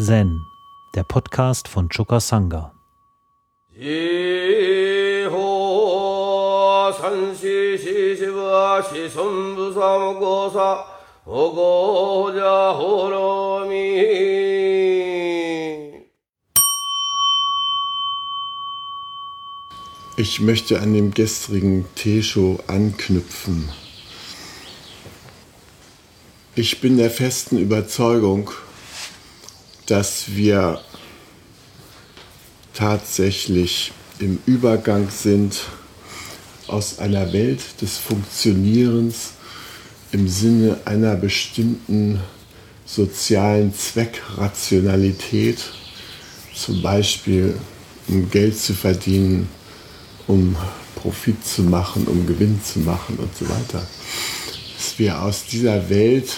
Zen, der Podcast von Choka Sangha. Ich möchte an dem gestrigen Teeshow anknüpfen. Ich bin der festen Überzeugung, dass wir tatsächlich im Übergang sind aus einer Welt des Funktionierens im Sinne einer bestimmten sozialen Zweckrationalität, zum Beispiel um Geld zu verdienen, um Profit zu machen, um Gewinn zu machen und so weiter. Dass wir aus dieser Welt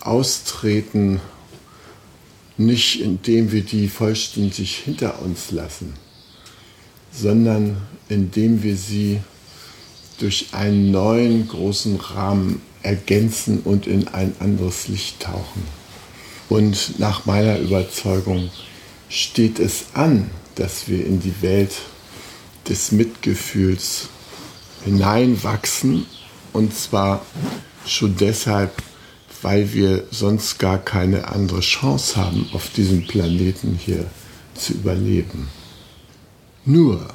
austreten nicht indem wir die vollständig hinter uns lassen, sondern indem wir sie durch einen neuen großen Rahmen ergänzen und in ein anderes Licht tauchen. Und nach meiner Überzeugung steht es an, dass wir in die Welt des Mitgefühls hineinwachsen und zwar schon deshalb, weil wir sonst gar keine andere Chance haben, auf diesem Planeten hier zu überleben. Nur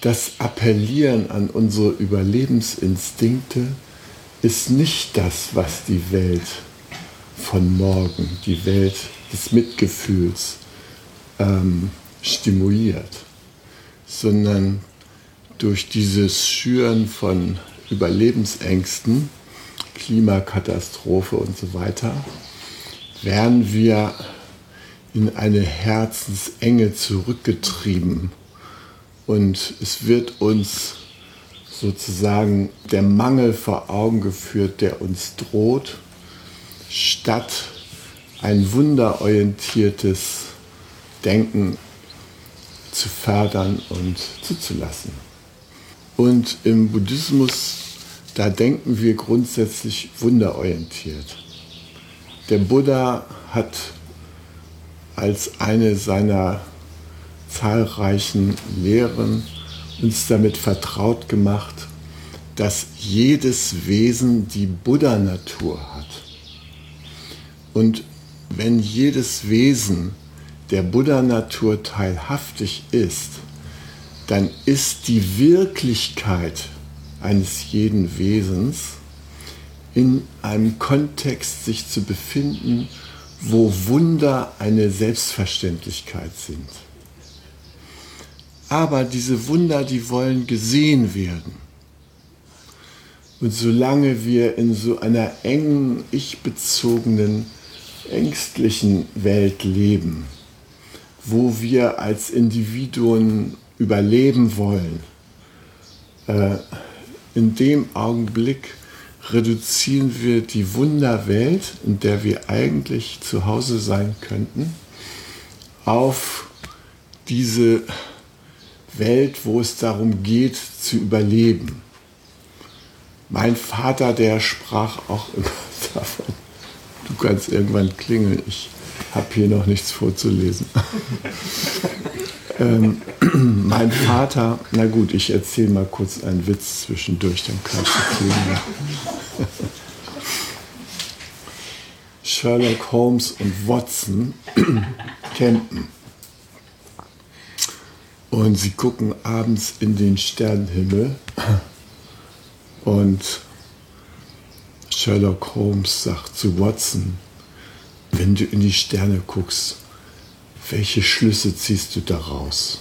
das Appellieren an unsere Überlebensinstinkte ist nicht das, was die Welt von morgen, die Welt des Mitgefühls ähm, stimuliert, sondern durch dieses Schüren von Überlebensängsten Klimakatastrophe und so weiter, werden wir in eine Herzensenge zurückgetrieben. Und es wird uns sozusagen der Mangel vor Augen geführt, der uns droht, statt ein wunderorientiertes Denken zu fördern und zuzulassen. Und im Buddhismus da denken wir grundsätzlich wunderorientiert. Der Buddha hat als eine seiner zahlreichen Lehren uns damit vertraut gemacht, dass jedes Wesen die Buddha-Natur hat. Und wenn jedes Wesen der Buddha-Natur teilhaftig ist, dann ist die Wirklichkeit eines jeden Wesens in einem Kontext sich zu befinden, wo Wunder eine Selbstverständlichkeit sind. Aber diese Wunder, die wollen gesehen werden. Und solange wir in so einer engen, ich-bezogenen, ängstlichen Welt leben, wo wir als Individuen überleben wollen, äh, in dem Augenblick reduzieren wir die Wunderwelt, in der wir eigentlich zu Hause sein könnten, auf diese Welt, wo es darum geht, zu überleben. Mein Vater, der sprach auch immer davon, du kannst irgendwann klingeln, ich habe hier noch nichts vorzulesen. Ähm, mein Vater, na gut, ich erzähle mal kurz einen Witz zwischendurch, dann kannst du klingen. Sherlock Holmes und Watson campen. Und sie gucken abends in den Sternenhimmel und Sherlock Holmes sagt zu Watson, wenn du in die Sterne guckst, welche Schlüsse ziehst du daraus?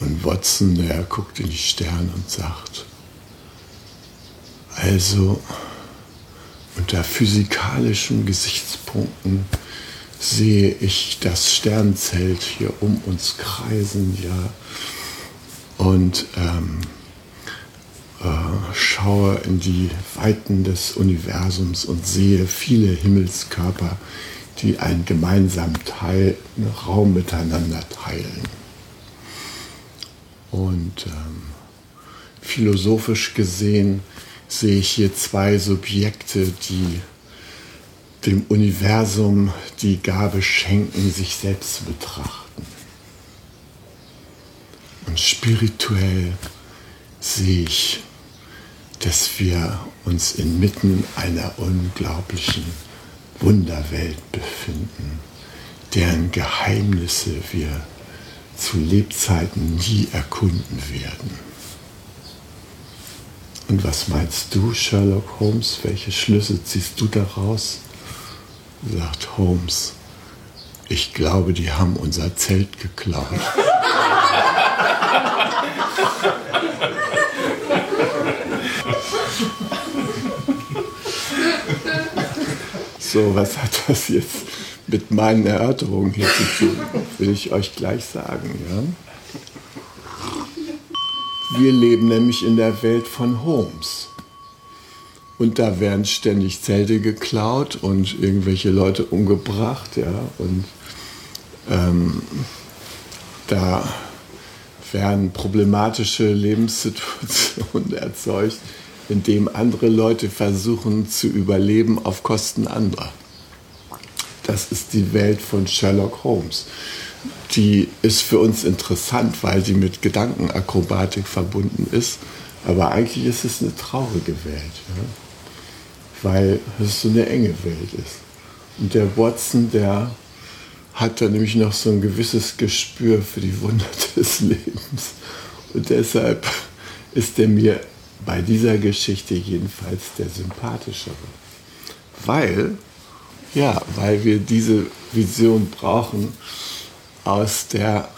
Und Watson, der guckt in die Sterne und sagt, also unter physikalischen Gesichtspunkten sehe ich das Sternzelt hier um uns kreisen, ja, und ähm, äh, schaue in die Weiten des Universums und sehe viele Himmelskörper, die einen gemeinsamen Teil, einen Raum miteinander teilen. Und ähm, philosophisch gesehen sehe ich hier zwei Subjekte, die dem Universum die Gabe schenken, sich selbst zu betrachten. Und spirituell sehe ich, dass wir uns inmitten einer unglaublichen Wunderwelt befinden, deren Geheimnisse wir zu Lebzeiten nie erkunden werden. Und was meinst du, Sherlock Holmes? Welche Schlüsse ziehst du daraus? Sagt Holmes, ich glaube, die haben unser Zelt geklaut. So, was hat das jetzt mit meinen Erörterungen hier zu tun? Will ich euch gleich sagen, ja? Wir leben nämlich in der Welt von Holmes. Und da werden ständig Zelte geklaut und irgendwelche Leute umgebracht, ja. Und ähm, da werden problematische Lebenssituationen erzeugt, indem andere Leute versuchen zu überleben auf Kosten anderer. Das ist die Welt von Sherlock Holmes. Die ist für uns interessant, weil sie mit Gedankenakrobatik verbunden ist. Aber eigentlich ist es eine traurige Welt, ja? weil es so eine enge Welt ist. Und der Watson, der hat da nämlich noch so ein gewisses Gespür für die Wunder des Lebens. Und deshalb ist er mir bei dieser Geschichte jedenfalls der sympathischere. Weil, ja, weil wir diese Vision brauchen, aus der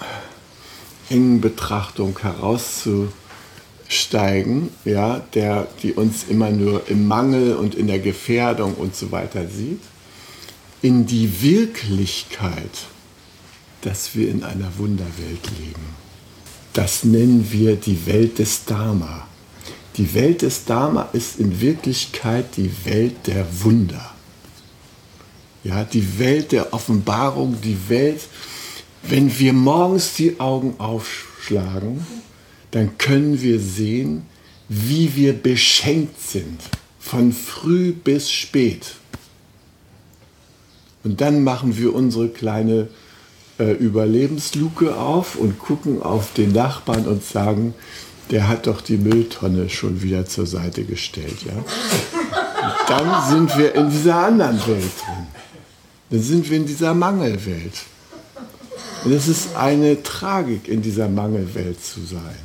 engen Betrachtung herauszusteigen, ja, der, die uns immer nur im Mangel und in der Gefährdung und so weiter sieht, in die Wirklichkeit, dass wir in einer Wunderwelt leben. Das nennen wir die Welt des Dharma. Die Welt des Dharma ist in Wirklichkeit die Welt der Wunder. Ja, die Welt der Offenbarung, die Welt, wenn wir morgens die Augen aufschlagen, dann können wir sehen, wie wir beschenkt sind, von früh bis spät. Und dann machen wir unsere kleine äh, Überlebensluke auf und gucken auf den Nachbarn und sagen, der hat doch die Mülltonne schon wieder zur Seite gestellt. Ja? Dann sind wir in dieser anderen Welt drin. Dann sind wir in dieser Mangelwelt. Und es ist eine Tragik, in dieser Mangelwelt zu sein.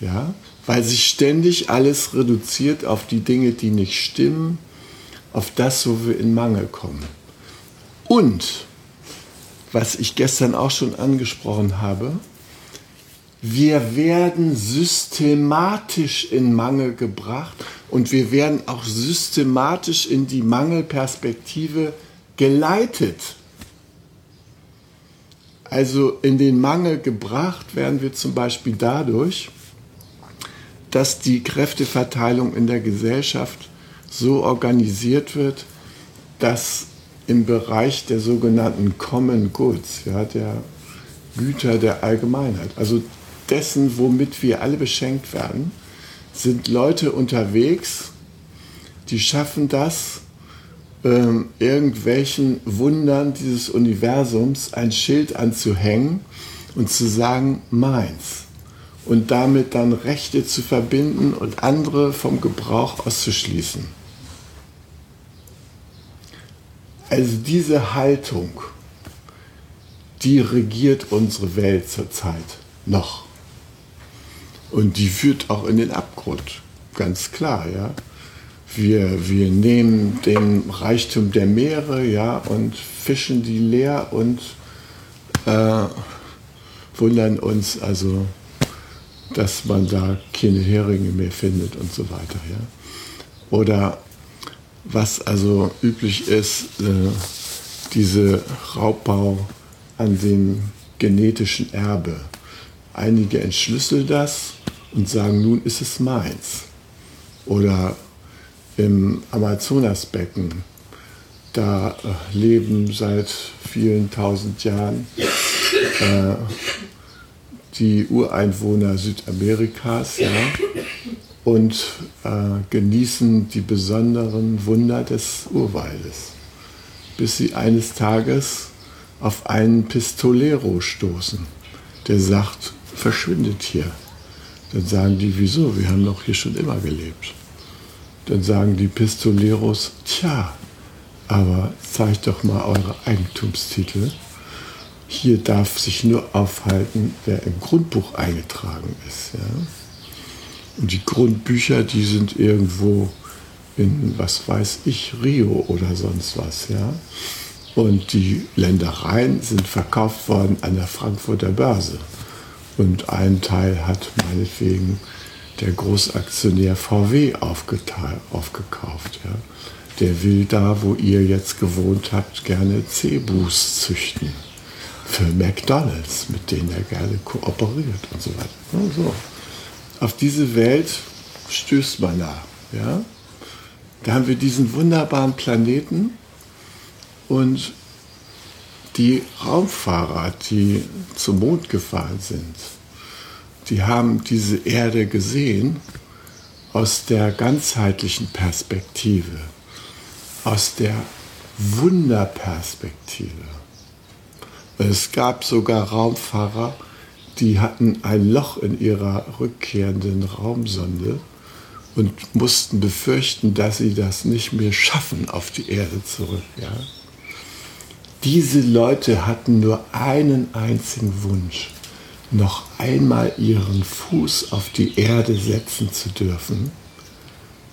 Ja? Weil sich ständig alles reduziert auf die Dinge, die nicht stimmen, auf das, wo wir in Mangel kommen. Und, was ich gestern auch schon angesprochen habe, wir werden systematisch in Mangel gebracht und wir werden auch systematisch in die Mangelperspektive geleitet. Also in den Mangel gebracht werden wir zum Beispiel dadurch, dass die Kräfteverteilung in der Gesellschaft so organisiert wird, dass im Bereich der sogenannten Common Goods, ja, der Güter der Allgemeinheit, also dessen, womit wir alle beschenkt werden, sind Leute unterwegs, die schaffen das, ähm, irgendwelchen Wundern dieses Universums ein Schild anzuhängen und zu sagen, meins. Und damit dann Rechte zu verbinden und andere vom Gebrauch auszuschließen. Also diese Haltung, die regiert unsere Welt zurzeit noch. Und die führt auch in den Abgrund, ganz klar, ja. Wir, wir nehmen den Reichtum der Meere, ja, und fischen die leer und äh, wundern uns also, dass man da keine Heringe mehr findet und so weiter, ja. Oder was also üblich ist, äh, diese Raubbau an dem genetischen Erbe. Einige entschlüsseln das und sagen, nun ist es meins. Oder im Amazonasbecken, da äh, leben seit vielen tausend Jahren äh, die Ureinwohner Südamerikas ja, und äh, genießen die besonderen Wunder des Urwaldes. bis sie eines Tages auf einen Pistolero stoßen, der sagt, verschwindet hier. Dann sagen die, wieso? Wir haben doch hier schon immer gelebt. Dann sagen die Pistoleros, tja, aber zeigt doch mal eure Eigentumstitel. Hier darf sich nur aufhalten, wer im Grundbuch eingetragen ist. Ja? Und die Grundbücher, die sind irgendwo in, was weiß ich, Rio oder sonst was. Ja? Und die Ländereien sind verkauft worden an der Frankfurter Börse. Und einen Teil hat meinetwegen der Großaktionär VW aufgekauft. Ja. Der will da, wo ihr jetzt gewohnt habt, gerne Cebus züchten. Für McDonalds, mit denen er gerne kooperiert und so weiter. so. Auf diese Welt stößt man da. Ja. Da haben wir diesen wunderbaren Planeten und die Raumfahrer, die zum Mond gefahren sind, die haben diese Erde gesehen aus der ganzheitlichen Perspektive, aus der Wunderperspektive. Es gab sogar Raumfahrer, die hatten ein Loch in ihrer rückkehrenden Raumsonde und mussten befürchten, dass sie das nicht mehr schaffen auf die Erde zurück. Ja? Diese Leute hatten nur einen einzigen Wunsch, noch einmal ihren Fuß auf die Erde setzen zu dürfen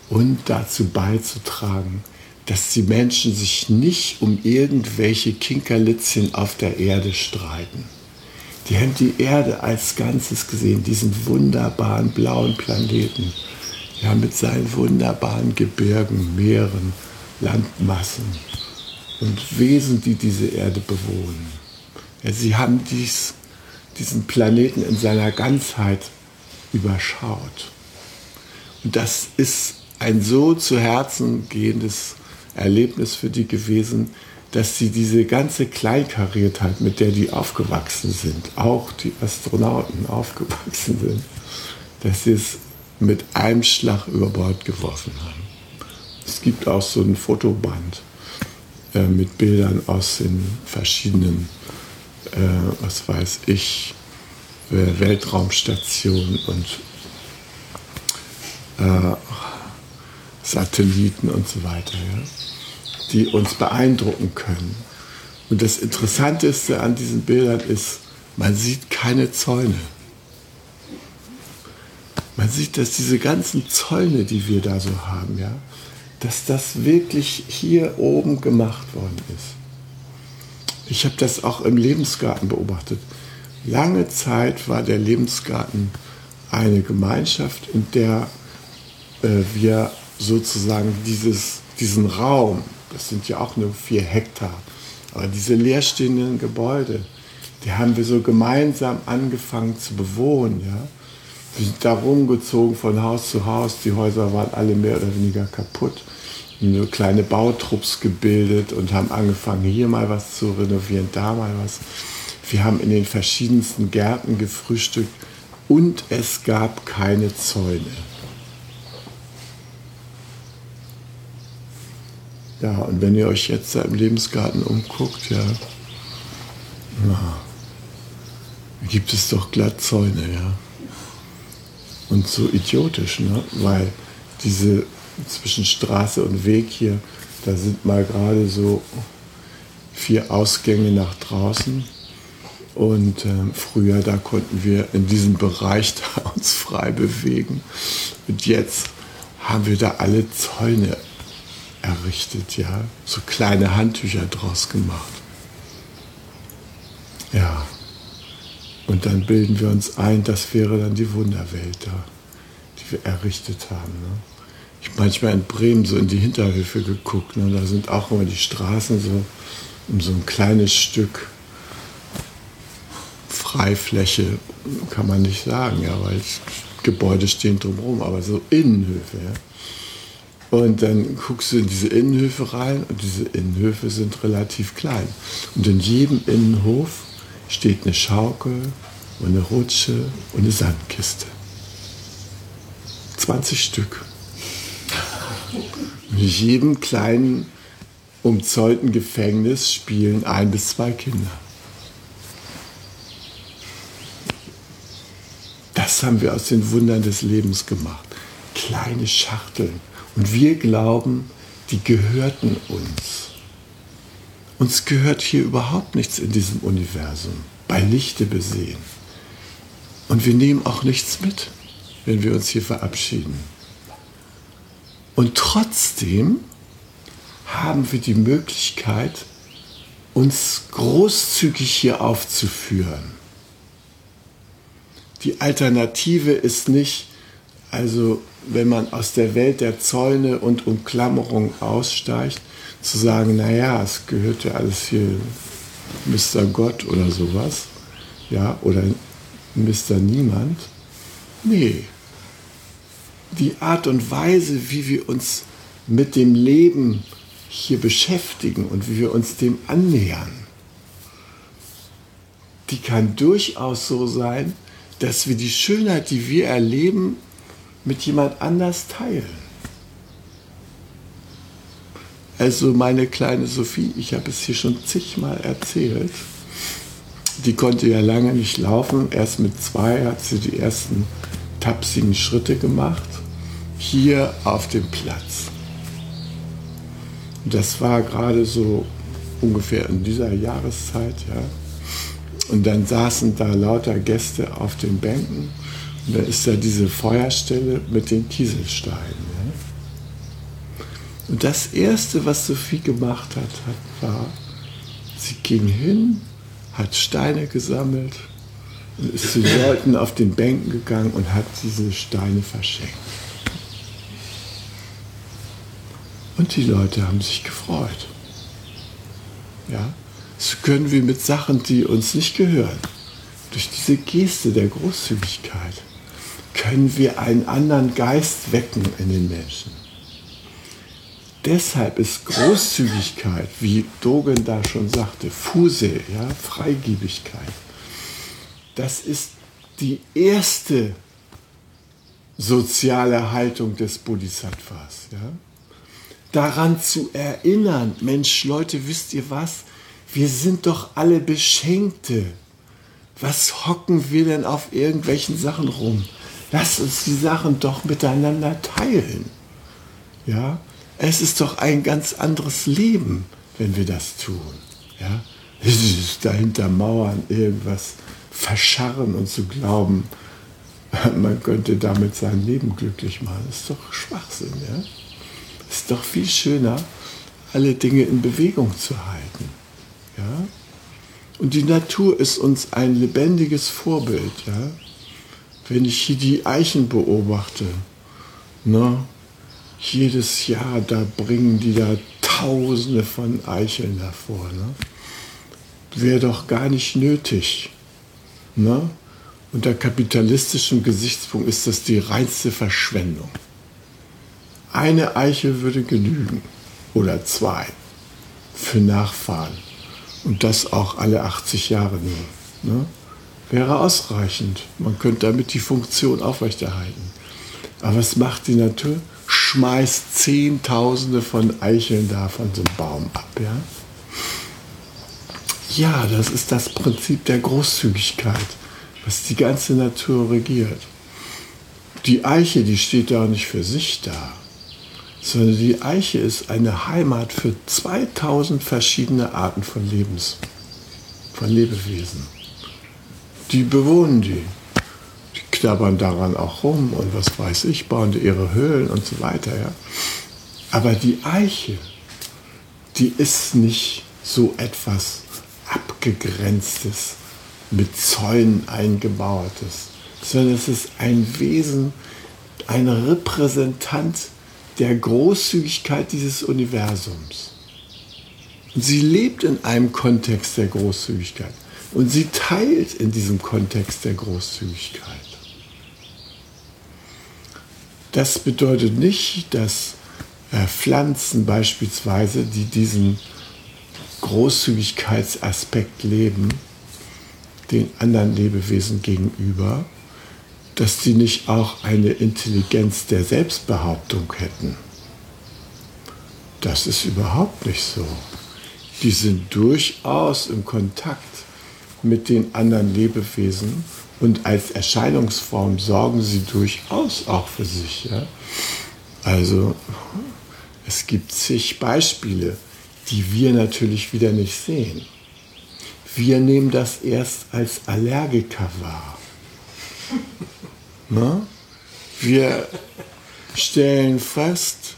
und dazu beizutragen, dass die Menschen sich nicht um irgendwelche Kinkerlitzchen auf der Erde streiten. Die haben die Erde als Ganzes gesehen, diesen wunderbaren blauen Planeten, ja, mit seinen wunderbaren Gebirgen, Meeren, Landmassen, und Wesen, die diese Erde bewohnen. Ja, sie haben dies, diesen Planeten in seiner Ganzheit überschaut. Und das ist ein so zu Herzen gehendes Erlebnis für die gewesen, dass sie diese ganze Kleinkariertheit, mit der die aufgewachsen sind, auch die Astronauten aufgewachsen sind, dass sie es mit einem Schlag über Bord geworfen haben. Es gibt auch so ein Fotoband, äh, mit Bildern aus den verschiedenen, äh, was weiß ich, äh, Weltraumstationen und äh, Satelliten und so weiter, ja, die uns beeindrucken können. Und das Interessanteste an diesen Bildern ist, man sieht keine Zäune. Man sieht, dass diese ganzen Zäune, die wir da so haben, ja, dass das wirklich hier oben gemacht worden ist. Ich habe das auch im Lebensgarten beobachtet. Lange Zeit war der Lebensgarten eine Gemeinschaft, in der äh, wir sozusagen dieses, diesen Raum, das sind ja auch nur vier Hektar, aber diese leerstehenden Gebäude, die haben wir so gemeinsam angefangen zu bewohnen. Ja? Wir sind da rumgezogen von Haus zu Haus. Die Häuser waren alle mehr oder weniger kaputt. Nur kleine Bautrupps gebildet und haben angefangen, hier mal was zu renovieren, da mal was. Wir haben in den verschiedensten Gärten gefrühstückt und es gab keine Zäune. Ja, und wenn ihr euch jetzt da im Lebensgarten umguckt, ja, na, gibt es doch glatt Zäune, ja. Und so idiotisch, ne? weil diese zwischen Straße und Weg hier, da sind mal gerade so vier Ausgänge nach draußen. Und äh, früher, da konnten wir in diesem Bereich da uns frei bewegen. Und jetzt haben wir da alle Zäune errichtet, ja, so kleine Handtücher draus gemacht. Ja, und dann bilden wir uns ein, das wäre dann die Wunderwelt da, die wir errichtet haben. Ne? Ich habe manchmal in Bremen so in die Hinterhöfe geguckt. Ne? Da sind auch immer die Straßen so um so ein kleines Stück Freifläche, kann man nicht sagen, ja, weil Gebäude stehen drumherum, aber so Innenhöfe. Ja? Und dann guckst du in diese Innenhöfe rein und diese Innenhöfe sind relativ klein. Und in jedem Innenhof steht eine Schaukel und eine Rutsche und eine Sandkiste. 20 Stück. In jedem kleinen umzäunten Gefängnis spielen ein bis zwei Kinder. Das haben wir aus den Wundern des Lebens gemacht. Kleine Schachteln. Und wir glauben, die gehörten uns. Uns gehört hier überhaupt nichts in diesem Universum, bei Lichte besehen. Und wir nehmen auch nichts mit, wenn wir uns hier verabschieden. Und trotzdem haben wir die Möglichkeit, uns großzügig hier aufzuführen. Die Alternative ist nicht, also wenn man aus der Welt der Zäune und Umklammerung aussteigt, zu sagen, naja, es gehört ja alles hier Mr. Gott oder sowas, ja, oder Mr. Niemand. Nee. Die Art und Weise, wie wir uns mit dem Leben hier beschäftigen und wie wir uns dem annähern, die kann durchaus so sein, dass wir die Schönheit, die wir erleben, mit jemand anders teilen. Also meine kleine Sophie, ich habe es hier schon zigmal erzählt, die konnte ja lange nicht laufen. Erst mit zwei hat sie die ersten tapsigen Schritte gemacht, hier auf dem Platz. Das war gerade so ungefähr in dieser Jahreszeit, ja. Und dann saßen da lauter Gäste auf den Bänken. Und da ist da diese Feuerstelle mit den Kieselsteinen. Und das Erste, was Sophie gemacht hat, war, sie ging hin, hat Steine gesammelt und ist zu Leuten auf den Bänken gegangen und hat diese Steine verschenkt. Und die Leute haben sich gefreut. Ja, so können wir mit Sachen, die uns nicht gehören, durch diese Geste der Großzügigkeit, können wir einen anderen Geist wecken in den Menschen. Deshalb ist Großzügigkeit, wie Dogen da schon sagte, Fuse, ja, Freigebigkeit, das ist die erste soziale Haltung des Bodhisattvas. Ja? daran zu erinnern, Mensch, Leute, wisst ihr was? Wir sind doch alle Beschenkte. Was hocken wir denn auf irgendwelchen Sachen rum? Lass uns die Sachen doch miteinander teilen. Ja, es ist doch ein ganz anderes Leben, wenn wir das tun. Ja, dahinter Mauern irgendwas verscharren und zu glauben, man könnte damit sein Leben glücklich machen, das ist doch Schwachsinn. Ja? Es ist doch viel schöner, alle Dinge in Bewegung zu halten. Ja? Und die Natur ist uns ein lebendiges Vorbild. Ja? Wenn ich hier die Eichen beobachte, ne? Jedes Jahr, da bringen die da Tausende von Eicheln hervor. Ne? Wäre doch gar nicht nötig. Ne? Unter kapitalistischem Gesichtspunkt ist das die reinste Verschwendung. Eine Eiche würde genügen oder zwei für Nachfahren und das auch alle 80 Jahre nur. Ne? Wäre ausreichend. Man könnte damit die Funktion aufrechterhalten. Aber was macht die Natur? Schmeißt Zehntausende von Eicheln da von so einem Baum ab. Ja? ja, das ist das Prinzip der Großzügigkeit, was die ganze Natur regiert. Die Eiche, die steht da nicht für sich da sondern die Eiche ist eine Heimat für 2000 verschiedene Arten von Lebens, von Lebewesen. Die bewohnen die. Knabbern daran auch rum und was weiß ich, bauen ihre Höhlen und so weiter. Ja. Aber die Eiche, die ist nicht so etwas Abgegrenztes, mit Zäunen eingebautes, sondern es ist ein Wesen, ein Repräsentant der Großzügigkeit dieses Universums. Und sie lebt in einem Kontext der Großzügigkeit. Und sie teilt in diesem Kontext der Großzügigkeit. Das bedeutet nicht, dass äh, Pflanzen beispielsweise, die diesen Großzügigkeitsaspekt leben, den anderen Lebewesen gegenüber, dass die nicht auch eine Intelligenz der Selbstbehauptung hätten. Das ist überhaupt nicht so. Die sind durchaus im Kontakt mit den anderen Lebewesen und als Erscheinungsform sorgen sie durchaus auch für sich. Ja? Also es gibt zig Beispiele, die wir natürlich wieder nicht sehen. Wir nehmen das erst als Allergiker wahr. Ne? Wir stellen fest,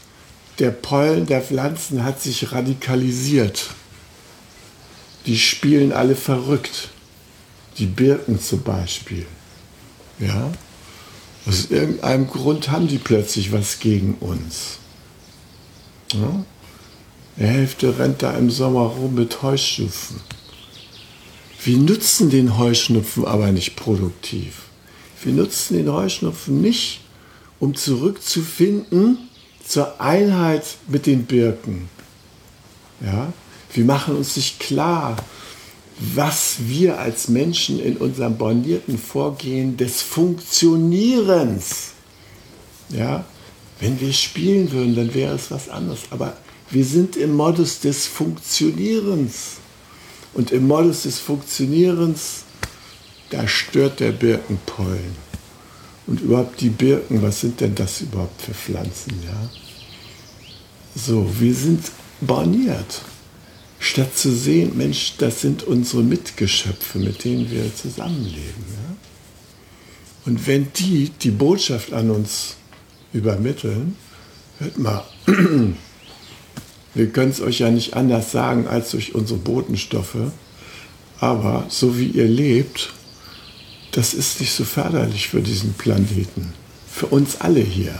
der Pollen der Pflanzen hat sich radikalisiert. Die spielen alle verrückt. Die Birken zum Beispiel. Ja? Aus irgendeinem Grund haben die plötzlich was gegen uns. Ja? Die Hälfte rennt da im Sommer rum mit Heuschnupfen. Wir nutzen den Heuschnupfen aber nicht produktiv. Wir nutzen den Heuschnupfen nicht, um zurückzufinden zur Einheit mit den Birken. Ja? Wir machen uns nicht klar, was wir als Menschen in unserem bornierten Vorgehen des Funktionierens, ja, wenn wir spielen würden, dann wäre es was anderes. Aber wir sind im Modus des Funktionierens. Und im Modus des Funktionierens, da stört der Birkenpollen. Und überhaupt die Birken, was sind denn das überhaupt für Pflanzen? Ja? So, wir sind borniert statt zu sehen, Mensch, das sind unsere Mitgeschöpfe, mit denen wir zusammenleben. Ja? Und wenn die die Botschaft an uns übermitteln, hört mal, wir können es euch ja nicht anders sagen als durch unsere Botenstoffe, aber so wie ihr lebt, das ist nicht so förderlich für diesen Planeten, für uns alle hier.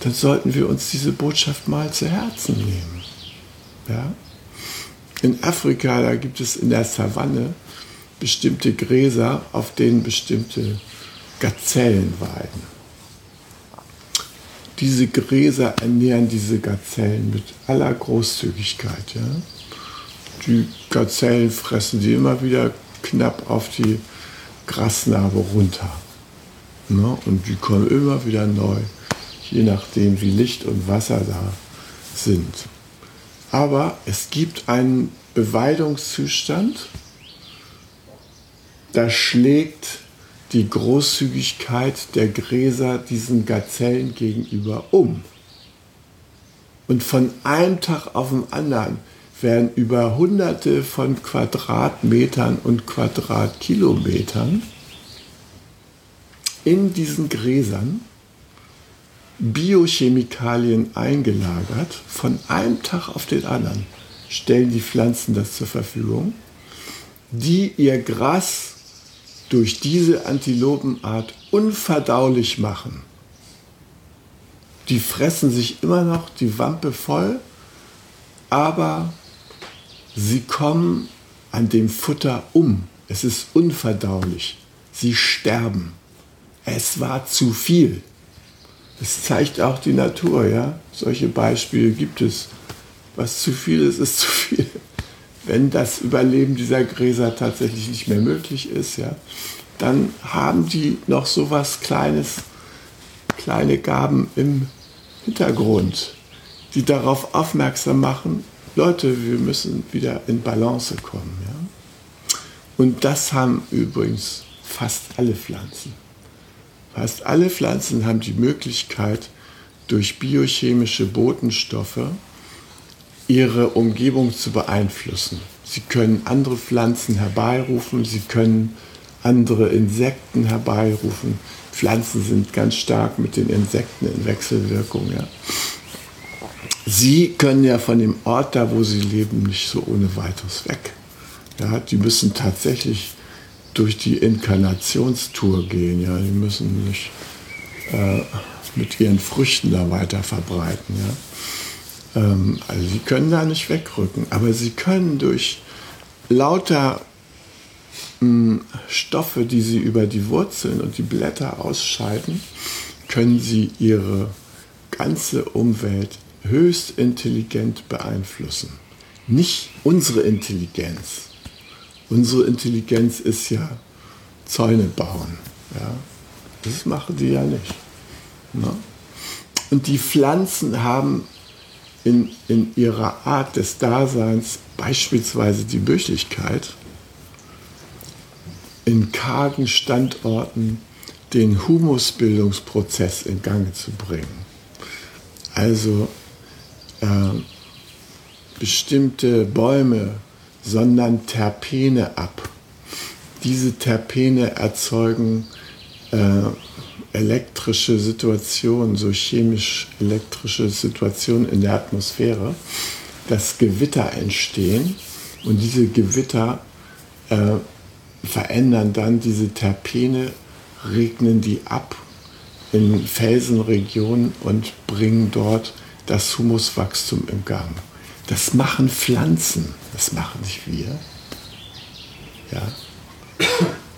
Dann sollten wir uns diese Botschaft mal zu Herzen nehmen. Ja? In Afrika, da gibt es in der Savanne bestimmte Gräser, auf denen bestimmte Gazellen weiden. Diese Gräser ernähren diese Gazellen mit aller Großzügigkeit. Ja? Die Gazellen fressen sie immer wieder knapp auf die Grasnarbe runter. Ne? Und die kommen immer wieder neu, je nachdem, wie Licht und Wasser da sind. Aber es gibt einen Beweidungszustand, da schlägt die Großzügigkeit der Gräser diesen Gazellen gegenüber um. Und von einem Tag auf den anderen werden über Hunderte von Quadratmetern und Quadratkilometern in diesen Gräsern Biochemikalien eingelagert, von einem Tag auf den anderen stellen die Pflanzen das zur Verfügung, die ihr Gras durch diese Antilopenart unverdaulich machen. Die fressen sich immer noch die Wampe voll, aber sie kommen an dem Futter um. Es ist unverdaulich. Sie sterben. Es war zu viel. Das zeigt auch die Natur, ja. Solche Beispiele gibt es. Was zu viel ist, ist zu viel. Wenn das Überleben dieser Gräser tatsächlich nicht mehr möglich ist, ja, dann haben die noch so was Kleines, kleine Gaben im Hintergrund, die darauf aufmerksam machen, Leute, wir müssen wieder in Balance kommen. Ja? Und das haben übrigens fast alle Pflanzen. Fast alle Pflanzen haben die Möglichkeit, durch biochemische Botenstoffe ihre Umgebung zu beeinflussen. Sie können andere Pflanzen herbeirufen, sie können andere Insekten herbeirufen. Pflanzen sind ganz stark mit den Insekten in Wechselwirkung. Ja. Sie können ja von dem Ort da, wo sie leben, nicht so ohne weiteres weg. Ja, die müssen tatsächlich durch die Inkarnationstour gehen. Ja, die müssen nicht äh, mit ihren Früchten da weiter verbreiten. Ja. Ähm, also sie können da nicht wegrücken, aber sie können durch lauter mh, hm, Stoffe, die sie über die Wurzeln und die Blätter ausscheiden, können sie ihre ganze Umwelt höchst intelligent beeinflussen. Nicht unsere Intelligenz, Unsere Intelligenz ist ja Zäune bauen. Ja? Das machen die ja nicht. Ne? Und die Pflanzen haben in, in ihrer Art des Daseins, beispielsweise die Büchlichkeit, in kargen Standorten den Humusbildungsprozess in Gang zu bringen. Also äh, bestimmte Bäume sondern Terpene ab. Diese Terpene erzeugen äh, elektrische Situationen, so chemisch-elektrische Situationen in der Atmosphäre, dass Gewitter entstehen und diese Gewitter äh, verändern dann diese Terpene, regnen die ab in Felsenregionen und bringen dort das Humuswachstum im Gang. Das machen Pflanzen, das machen nicht wir. Ja.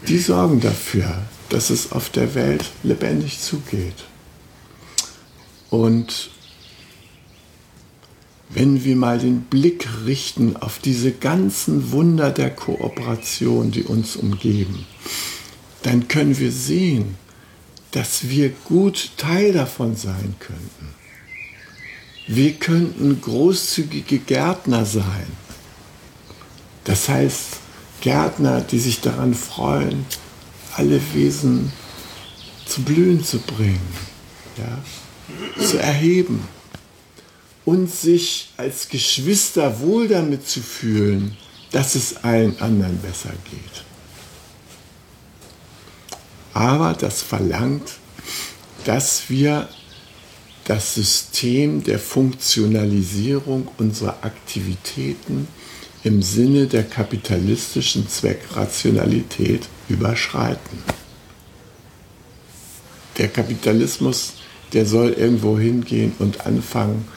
Die sorgen dafür, dass es auf der Welt lebendig zugeht. Und wenn wir mal den Blick richten auf diese ganzen Wunder der Kooperation, die uns umgeben, dann können wir sehen, dass wir gut Teil davon sein könnten. Wir könnten großzügige Gärtner sein. Das heißt, Gärtner, die sich daran freuen, alle Wesen zu blühen zu bringen, ja, zu erheben und sich als Geschwister wohl damit zu fühlen, dass es allen anderen besser geht. Aber das verlangt, dass wir das System der Funktionalisierung unserer Aktivitäten im Sinne der kapitalistischen Zweckrationalität überschreiten. Der Kapitalismus, der soll irgendwo hingehen und anfangen,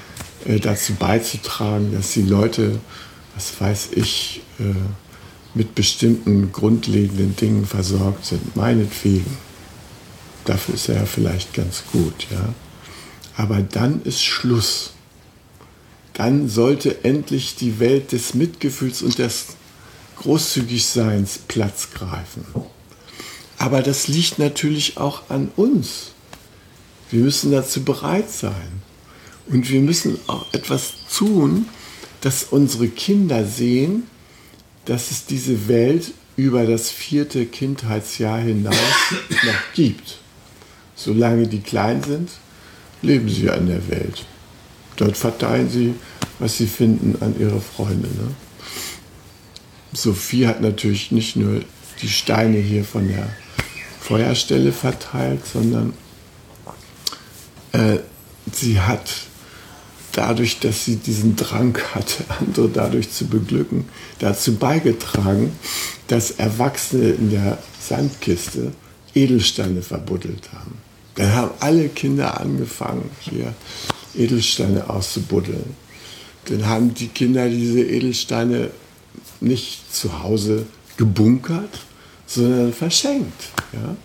äh, dazu beizutragen, dass die Leute, was weiß ich, äh, mit bestimmten grundlegenden Dingen versorgt sind. Meinetwegen. Dafür ist er ja vielleicht ganz gut, ja. Aber dann ist Schluss. Dann sollte endlich die Welt des Mitgefühls und des Großzügigseins Platz greifen. Aber das liegt natürlich auch an uns. Wir müssen dazu bereit sein. Und wir müssen auch etwas tun, dass unsere Kinder sehen, dass es diese Welt über das vierte Kindheitsjahr hinaus noch gibt. Solange die klein sind, leben sie an der Welt. Dort verteilen sie, was sie finden, an ihre Freunde. Ne? Sophie hat natürlich nicht nur die Steine hier von der Feuerstelle verteilt, sondern äh, sie hat dadurch, dass sie diesen Drang hatte, andere dadurch zu beglücken, dazu beigetragen, dass Erwachsene in der Sandkiste Edelsteine verbuddelt haben. Dann haben alle Kinder angefangen, hier Edelsteine auszubuddeln. Dann haben die Kinder diese Edelsteine nicht zu Hause gebunkert, sondern verschenkt. Ja?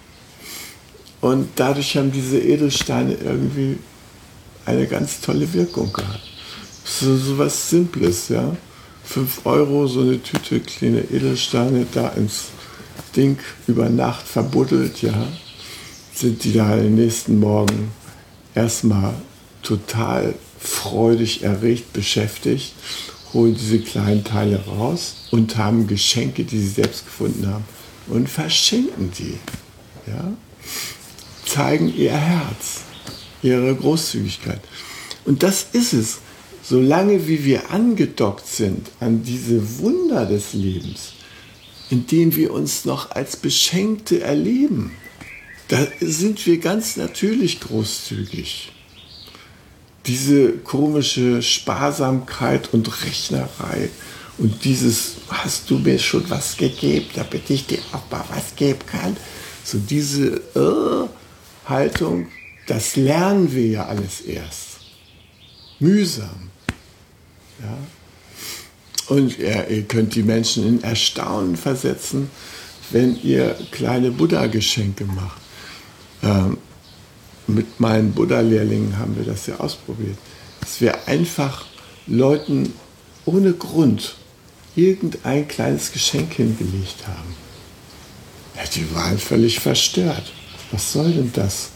Und dadurch haben diese Edelsteine irgendwie eine ganz tolle Wirkung gehabt. So, so was Simples, ja. 5 Euro, so eine Tüte kleine Edelsteine da ins Ding über Nacht verbuddelt, ja. Sind die da den nächsten Morgen erstmal total freudig erregt beschäftigt, holen diese kleinen Teile raus und haben Geschenke, die sie selbst gefunden haben und verschenken die. Ja? Zeigen ihr Herz ihre Großzügigkeit. Und das ist es. Solange wie wir angedockt sind an diese Wunder des Lebens, in denen wir uns noch als Beschenkte erleben, da sind wir ganz natürlich großzügig. Diese komische Sparsamkeit und Rechnerei und dieses, hast du mir schon was gegeben, damit ich dir auch mal was geben kann, so diese äh, Haltung, das lernen wir ja alles erst. Mühsam. Ja? Und ja, ihr könnt die Menschen in Erstaunen versetzen, wenn ihr kleine Buddha-Geschenke macht. Ähm, mit meinen Buddha-Lehrlingen haben wir das ja ausprobiert. Dass wir einfach Leuten ohne Grund irgendein kleines Geschenk hingelegt haben. Ja, die waren völlig verstört. Was soll denn das?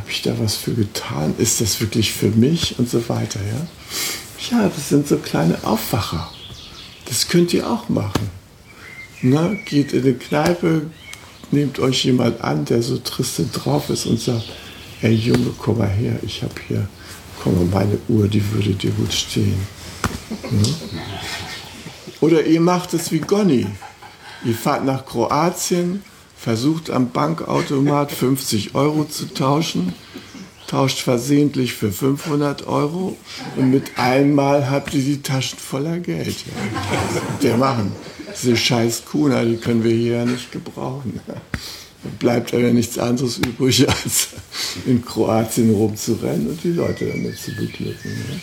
habe ich da was für getan? Ist das wirklich für mich? Und so weiter. Ja? Ja, das sind so kleine Aufwacher. Das könnt ihr auch machen. Na, geht in eine Kneipe, nehmt euch jemand an, der so triste drauf ist und sagt, ey Junge, komm mal her, ich habe hier, komm mal, meine Uhr, die würde dir gut stehen. Ja? Oder ihr macht es wie Gonny. Ihr fahrt nach Kroatien, versucht am Bankautomat 50 Euro zu tauschen, tauscht versehentlich für 500 Euro und mit einmal habt ihr die Taschen voller Geld. Ja. Der machen. Diese scheiß Kuna, die können wir hier ja nicht gebrauchen. Da bleibt aber nichts anderes übrig, als in Kroatien rumzurennen und die Leute damit zu beglücken. Ja.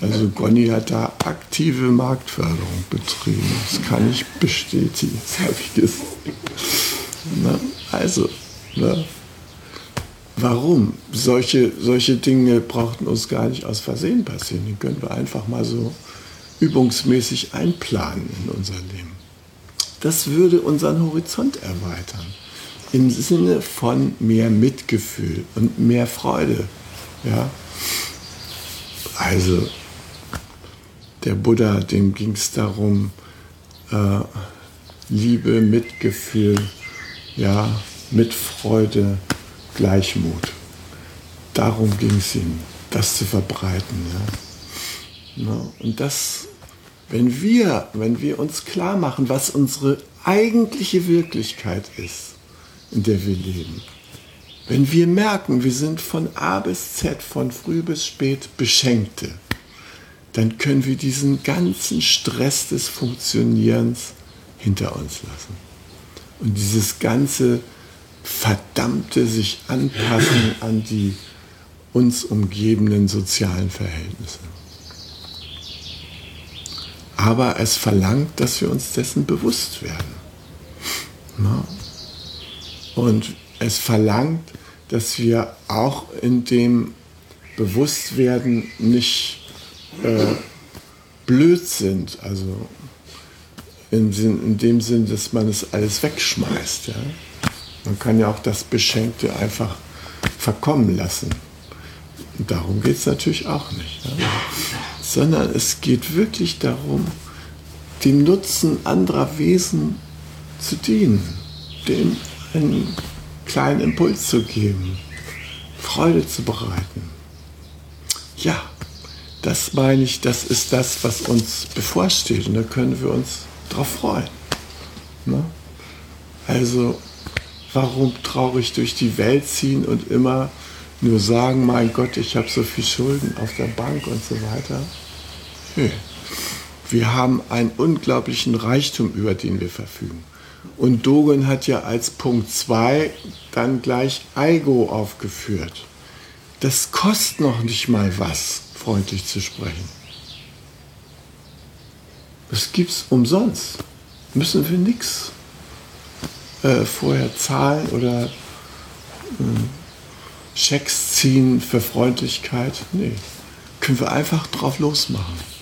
Also Gonny hat da aktive Marktförderung betrieben. Das kann ich bestätigen, das habe ich gesagt. Na, also, na, warum? Solche, solche Dinge brauchten uns gar nicht aus Versehen passieren. Die können wir einfach mal so übungsmäßig einplanen in unser Leben. Das würde unseren Horizont erweitern. Im Sinne von mehr Mitgefühl und mehr Freude. Ja? Also, der Buddha, dem ging es darum, äh, Liebe, Mitgefühl, ja, Mitfreude, Gleichmut. Darum ging es ihm, das zu verbreiten. Ja. Ja, und das, wenn wir, wenn wir uns klar machen, was unsere eigentliche Wirklichkeit ist, in der wir leben, wenn wir merken, wir sind von A bis Z, von früh bis spät Beschenkte, dann können wir diesen ganzen Stress des Funktionierens hinter uns lassen. Und dieses ganze verdammte sich anpassen an die uns umgebenden sozialen Verhältnisse. Aber es verlangt, dass wir uns dessen bewusst werden. Und es verlangt, dass wir auch in dem Bewusstwerden nicht äh, blöd sind, also in, in, dem Sinn, dass man es alles wegschmeißt. Ja? Man kann ja auch das Beschenkte einfach verkommen lassen. Und darum geht es natürlich auch nicht. Ja? Sondern es geht wirklich darum, dem Nutzen anderer Wesen zu dienen, dem einen kleinen Impuls zu geben, Freude zu bereiten. Ja, das meine ich, das ist das, was uns bevorsteht und da können wir uns drauf freuen. Ne? Also warum traurig durch die Welt ziehen und immer nur sagen, mein Gott, ich habe so viel Schulden auf der Bank und so weiter? Nö. Wir haben einen unglaublichen Reichtum, über den wir verfügen. Und Dogen hat ja als Punkt 2 dann gleich Eigo aufgeführt. Das kostet noch nicht mal was, freundlich zu sprechen. Das gibt's umsonst. Müssen wir nichts äh, vorher zahlen oder äh, Schecks ziehen für Freundlichkeit. Nee, können wir einfach drauf losmachen.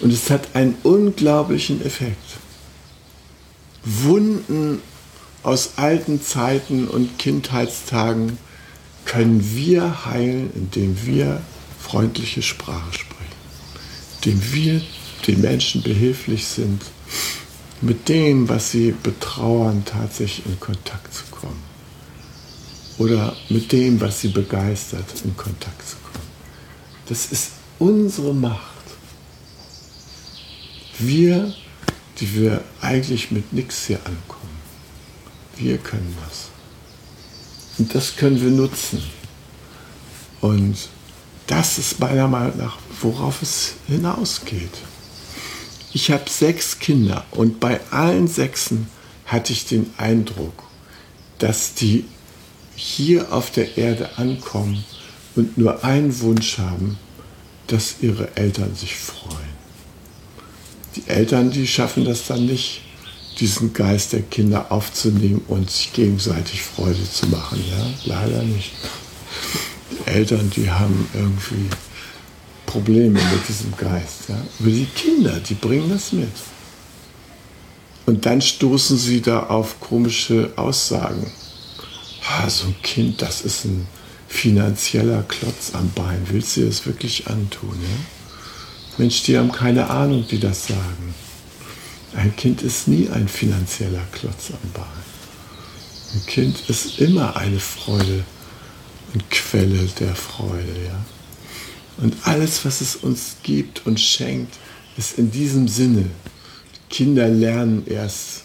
Und es hat einen unglaublichen Effekt. Wunden aus alten Zeiten und Kindheitstagen können wir heilen, indem wir freundliche Sprache sprechen, indem wir den Menschen behilflich sind, mit dem, was sie betrauern, tatsächlich in Kontakt zu kommen. Oder mit dem, was sie begeistert, in Kontakt zu kommen. Das ist unsere Macht. Wir, die wir eigentlich mit nichts hier ankommen. Wir können das. Und das können wir nutzen. Und das ist meiner Meinung nach, worauf es hinausgeht. Ich habe sechs Kinder und bei allen sechsen hatte ich den Eindruck, dass die hier auf der Erde ankommen und nur einen Wunsch haben, dass ihre Eltern sich freuen. Die Eltern, die schaffen das dann nicht, diesen Geist der Kinder aufzunehmen und sich gegenseitig Freude zu machen. Ja? Leider nicht. Die Eltern, die haben irgendwie Probleme mit diesem Geist. Ja? Aber die Kinder, die bringen das mit. Und dann stoßen sie da auf komische Aussagen. Ah, so ein Kind, das ist ein finanzieller Klotz am Bein. Willst du das wirklich antun? Ja? Mensch, die haben keine Ahnung, die das sagen. Ein Kind ist nie ein finanzieller Klotz am Bein. Ein Kind ist immer eine Freude und Quelle der Freude. Ja? Und alles, was es uns gibt und schenkt, ist in diesem Sinne. Kinder lernen erst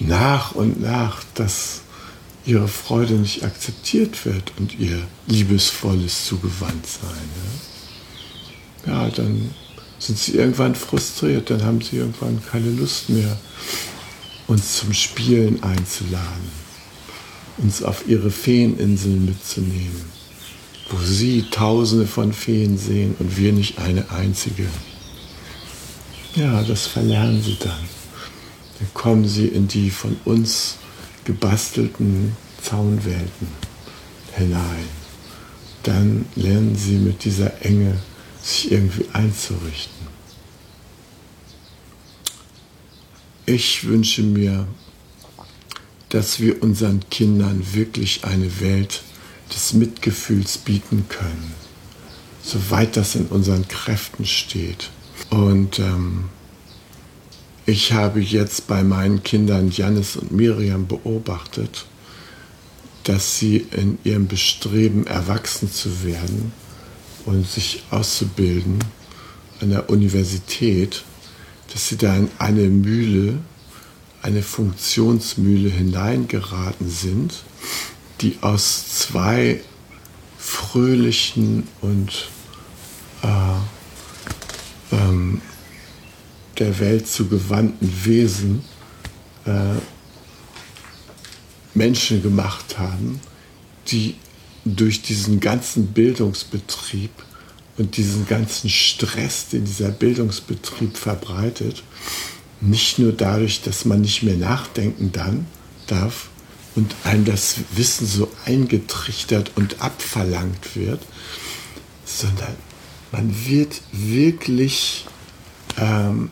nach und nach, dass ihre Freude nicht akzeptiert wird und ihr liebesvolles Zugewandtsein. Ja? Ja, dann sind sie irgendwann frustriert, dann haben sie irgendwann keine Lust mehr, uns zum Spielen einzuladen, uns auf ihre Feeninseln mitzunehmen, wo sie tausende von Feen sehen und wir nicht eine einzige. Ja, das verlernen sie dann. Dann kommen sie in die von uns gebastelten Zaunwelten hinein. Dann lernen sie mit dieser Enge sich irgendwie einzurichten. Ich wünsche mir, dass wir unseren Kindern wirklich eine Welt des Mitgefühls bieten können, soweit das in unseren Kräften steht. Und ähm, ich habe jetzt bei meinen Kindern Janis und Miriam beobachtet, dass sie in ihrem Bestreben, erwachsen zu werden, und sich auszubilden an der Universität, dass sie da in eine Mühle, eine Funktionsmühle hineingeraten sind, die aus zwei fröhlichen und äh, ähm, der Welt zugewandten Wesen äh, Menschen gemacht haben, die durch diesen ganzen Bildungsbetrieb und diesen ganzen Stress, den dieser Bildungsbetrieb verbreitet, nicht nur dadurch, dass man nicht mehr nachdenken dann darf und einem das Wissen so eingetrichtert und abverlangt wird, sondern man wird wirklich ähm,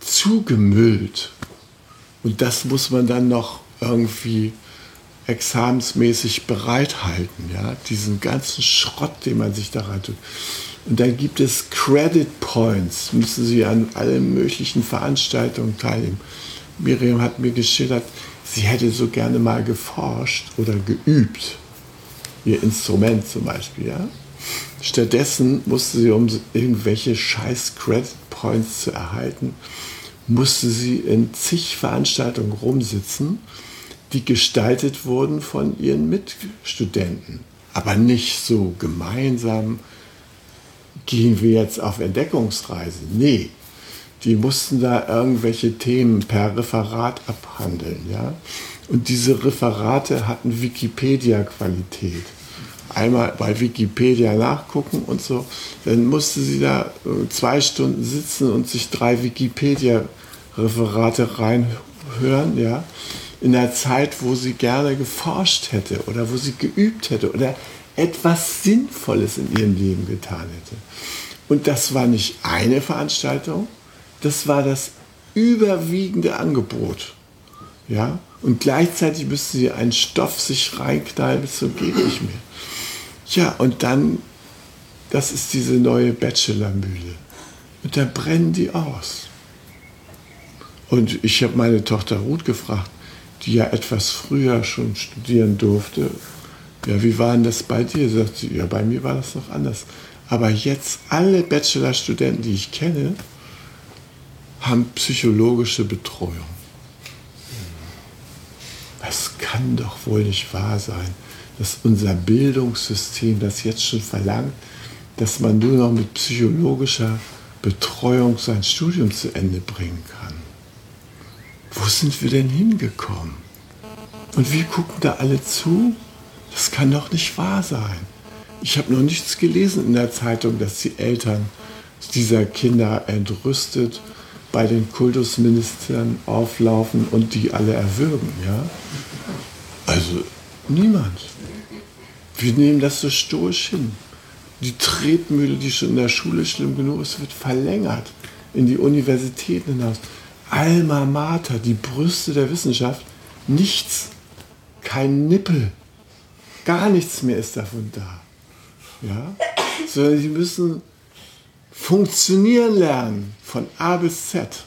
zugemüllt. Und das muss man dann noch irgendwie examensmäßig bereithalten, ja, diesen ganzen Schrott, den man sich da rein tut. Und dann gibt es Credit Points, müssen Sie an allen möglichen Veranstaltungen teilnehmen. Miriam hat mir geschildert, sie hätte so gerne mal geforscht oder geübt, ihr Instrument zum Beispiel, ja. Stattdessen musste sie, um irgendwelche scheiß Credit Points zu erhalten, musste sie in zig Veranstaltungen rumsitzen die gestaltet wurden von ihren Mitstudenten. Aber nicht so gemeinsam gehen wir jetzt auf Entdeckungsreise. Nee, die mussten da irgendwelche Themen per Referat abhandeln. Ja? Und diese Referate hatten Wikipedia-Qualität. Einmal bei Wikipedia nachgucken und so. Dann musste sie da äh, zwei Stunden sitzen und sich drei Wikipedia-Referate reinhören. Ja? In der Zeit, wo sie gerne geforscht hätte oder wo sie geübt hätte oder etwas Sinnvolles in ihrem Leben getan hätte. Und das war nicht eine Veranstaltung, das war das überwiegende Angebot. Ja? Und gleichzeitig müssten sie einen Stoff sich reinknallen, so geht nicht mehr. Ja, und dann, das ist diese neue Bachelormühle. Und da brennen die aus. Und ich habe meine Tochter Ruth gefragt, die ja etwas früher schon studieren durfte. Ja, wie war denn das bei dir? Sagt sie, ja, bei mir war das noch anders. Aber jetzt alle Bachelorstudenten, die ich kenne, haben psychologische Betreuung. Das kann doch wohl nicht wahr sein, dass unser Bildungssystem das jetzt schon verlangt, dass man nur noch mit psychologischer Betreuung sein Studium zu Ende bringen kann wo sind wir denn hingekommen? Und wir gucken da alle zu? Das kann doch nicht wahr sein. Ich habe noch nichts gelesen in der Zeitung, dass die Eltern dieser Kinder entrüstet bei den Kultusministern auflaufen und die alle erwürgen. Ja? Also niemand. Wir nehmen das so stoisch hin. Die Tretmühle, die schon in der Schule schlimm genug ist, wird verlängert in die Universitäten hinaus. Alma Mater, die Brüste der Wissenschaft, nichts, kein Nippel, gar nichts mehr ist davon da. Ja? Sondern sie müssen funktionieren lernen von A bis Z.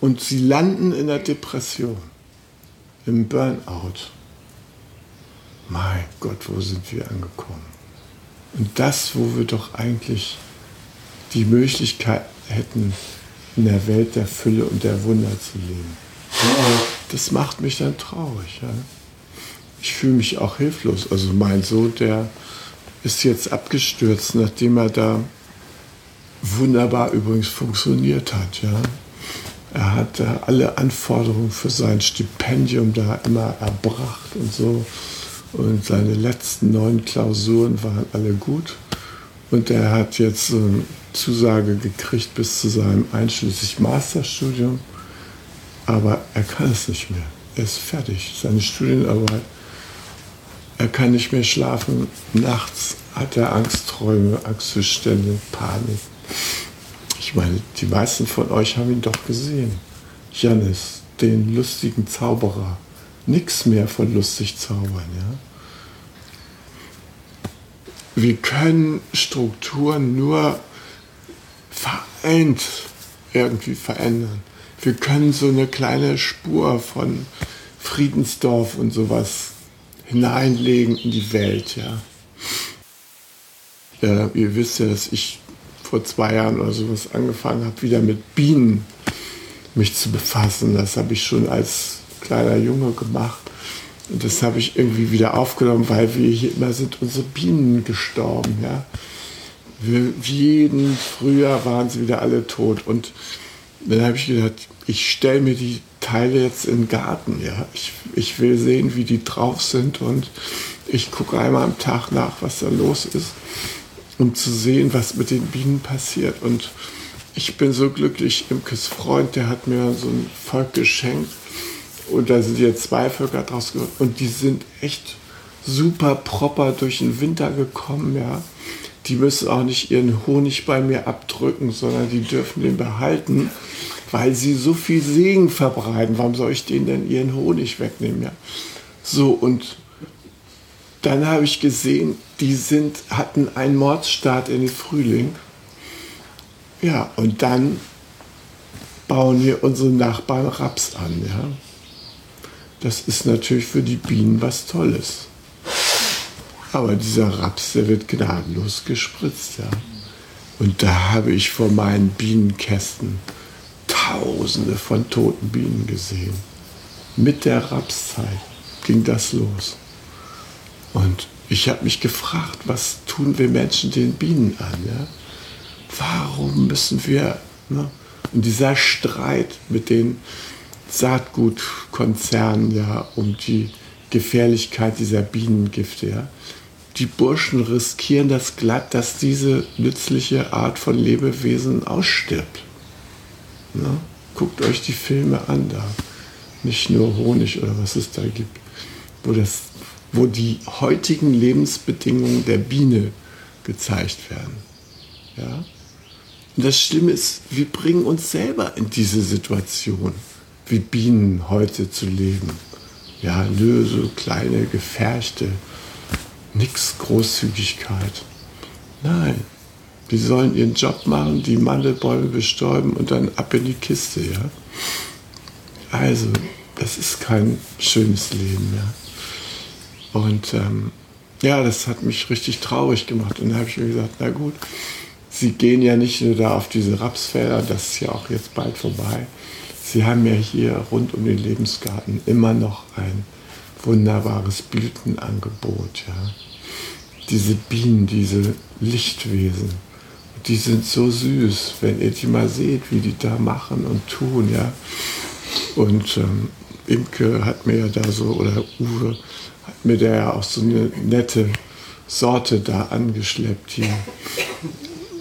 Und sie landen in der Depression, im Burnout. Mein Gott, wo sind wir angekommen? Und das, wo wir doch eigentlich die Möglichkeit hätten, in der Welt der Fülle und der Wunder zu leben. Das macht mich dann traurig. Ja? Ich fühle mich auch hilflos. Also mein Sohn, der ist jetzt abgestürzt, nachdem er da wunderbar übrigens funktioniert hat. Ja? Er hat da alle Anforderungen für sein Stipendium da immer erbracht und so. Und seine letzten neun Klausuren waren alle gut. Und er hat jetzt eine Zusage gekriegt bis zu seinem einschließlich Masterstudium. Aber er kann es nicht mehr. Er ist fertig. Seine Studienarbeit. Er kann nicht mehr schlafen. Nachts hat er Angstträume, Angstzustände, Panik. Ich meine, die meisten von euch haben ihn doch gesehen. Janis, den lustigen Zauberer. Nix mehr von lustig zaubern, ja. Wir können Strukturen nur vereint irgendwie verändern. Wir können so eine kleine Spur von Friedensdorf und sowas hineinlegen in die Welt, ja. ja ihr wisst ja, dass ich vor zwei Jahren oder sowas angefangen habe, wieder mit Bienen mich zu befassen. Das habe ich schon als kleiner Junge gemacht. Und das habe ich irgendwie wieder aufgenommen, weil wir hier immer sind unsere Bienen gestorben. Ja? Wir, jeden Frühjahr waren sie wieder alle tot. Und dann habe ich gedacht, ich stelle mir die Teile jetzt in den Garten. Ja? Ich, ich will sehen, wie die drauf sind. Und ich gucke einmal am Tag nach, was da los ist um zu sehen, was mit den Bienen passiert. Und ich bin so glücklich, Imkes Freund, der hat mir so ein Volk geschenkt. Und da sind jetzt zwei Völker draus geworden. Und die sind echt super proper durch den Winter gekommen, ja. Die müssen auch nicht ihren Honig bei mir abdrücken, sondern die dürfen den behalten, weil sie so viel Segen verbreiten. Warum soll ich denen denn ihren Honig wegnehmen, ja? So, und dann habe ich gesehen, die sind, hatten einen Mordsstart in den Frühling. Ja, und dann bauen wir unsere Nachbarn Raps an. Ja? Das ist natürlich für die Bienen was Tolles. Aber dieser Raps, der wird gnadenlos gespritzt. Ja? Und da habe ich vor meinen Bienenkästen Tausende von toten Bienen gesehen. Mit der Rapszeit ging das los. Und ich habe mich gefragt, was tun wir Menschen den Bienen an? Ja? Warum müssen wir, ne? und dieser Streit mit den Saatgutkonzernen ja, um die Gefährlichkeit dieser Bienengifte, ja? die Burschen riskieren das glatt, dass diese nützliche Art von Lebewesen ausstirbt. Ne? Guckt euch die Filme an da. Nicht nur Honig oder was es da gibt, wo das wo die heutigen Lebensbedingungen der Biene gezeigt werden. Ja? Und das Schlimme ist, wir bringen uns selber in diese Situation, wie Bienen heute zu leben. Ja, nö, so kleine Gefärchte, nix Großzügigkeit. Nein, die sollen ihren Job machen, die Mandelbäume bestäuben und dann ab in die Kiste, ja. Also, das ist kein schönes Leben, ja. Und ähm, ja, das hat mich richtig traurig gemacht. Und dann habe ich mir gesagt, na gut, sie gehen ja nicht nur da auf diese Rapsfelder, das ist ja auch jetzt bald vorbei. Sie haben ja hier rund um den Lebensgarten immer noch ein wunderbares Blütenangebot. Ja. Diese Bienen, diese Lichtwesen, die sind so süß, wenn ihr die mal seht, wie die da machen und tun. Ja. Und ähm, Imke hat mir ja da so, oder Uwe, hat mir der ja auch so eine nette Sorte da angeschleppt hier.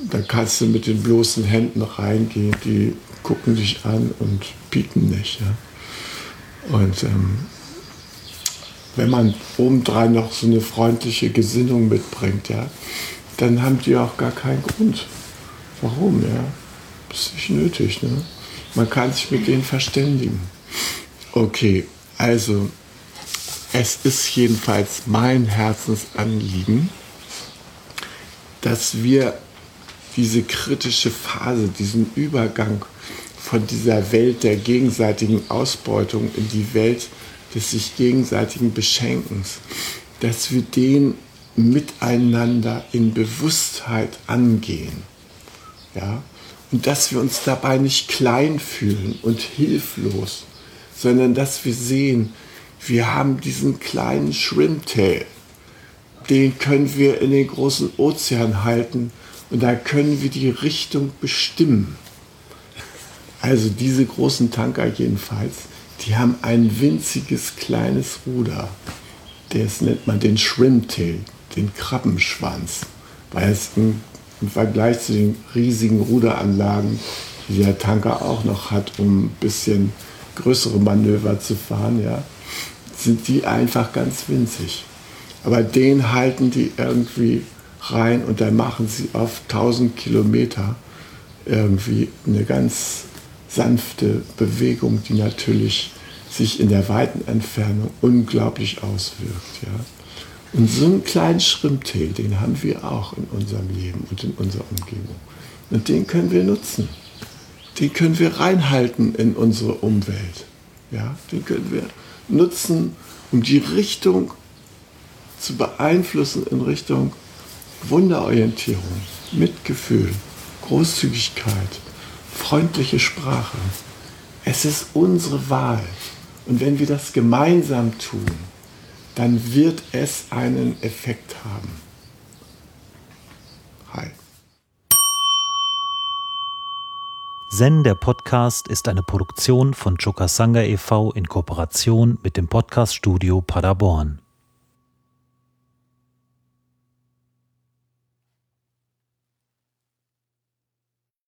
Da kannst du mit den bloßen Händen reingehen, die gucken dich an und pieken nicht. Ja? Und ähm, wenn man obendrein noch so eine freundliche Gesinnung mitbringt, ja, dann haben die auch gar keinen Grund. Warum, ja? Das ist nicht nötig, ne? Man kann sich mit denen verständigen. Okay, also es ist jedenfalls mein Herzensanliegen, dass wir diese kritische Phase, diesen Übergang von dieser Welt der gegenseitigen Ausbeutung in die Welt des sich gegenseitigen Beschenkens, dass wir den miteinander in Bewusstheit angehen. Ja? Und dass wir uns dabei nicht klein fühlen und hilflos, sondern dass wir sehen, wir haben diesen kleinen Shrimptail, den können wir in den großen Ozean halten und da können wir die Richtung bestimmen. Also diese großen Tanker jedenfalls, die haben ein winziges kleines Ruder. Das nennt man den Shrimptail, den Krabbenschwanz, weil es im, im Vergleich zu den riesigen Ruderanlagen, die der Tanker auch noch hat, um ein bisschen größere Manöver zu fahren, ja, sind die einfach ganz winzig. Aber den halten die irgendwie rein und dann machen sie auf 1000 Kilometer irgendwie eine ganz sanfte Bewegung, die natürlich sich in der weiten Entfernung unglaublich auswirkt. Ja. Und so einen kleinen Schrimptee, den haben wir auch in unserem Leben und in unserer Umgebung. Und den können wir nutzen. Den können wir reinhalten in unsere Umwelt. Ja, den können wir nutzen, um die Richtung zu beeinflussen in Richtung Wunderorientierung, Mitgefühl, Großzügigkeit, freundliche Sprache. Es ist unsere Wahl. Und wenn wir das gemeinsam tun, dann wird es einen Effekt haben. Hi. Zen, der Podcast, ist eine Produktion von Chokasanga e.V. in Kooperation mit dem Podcaststudio Paderborn.